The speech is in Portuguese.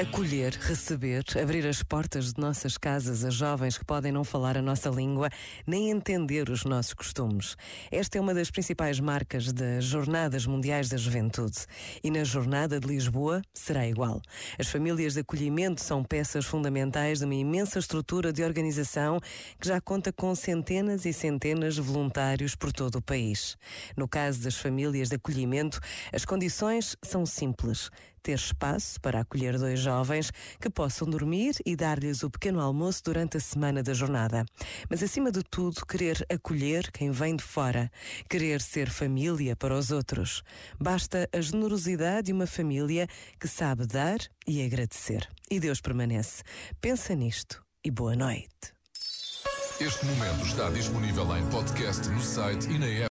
Acolher, receber, abrir as portas de nossas casas a jovens que podem não falar a nossa língua nem entender os nossos costumes. Esta é uma das principais marcas das Jornadas Mundiais da Juventude. E na Jornada de Lisboa será igual. As famílias de acolhimento são peças fundamentais de uma imensa estrutura de organização que já conta com centenas e centenas de voluntários por todo o país. No caso das famílias de acolhimento, as condições são simples ter espaço para acolher dois jovens que possam dormir e dar-lhes o pequeno almoço durante a semana da jornada. Mas, acima de tudo, querer acolher quem vem de fora, querer ser família para os outros. Basta a generosidade de uma família que sabe dar e agradecer. E Deus permanece. Pensa nisto e boa noite. Este momento está disponível em podcast no site e na app.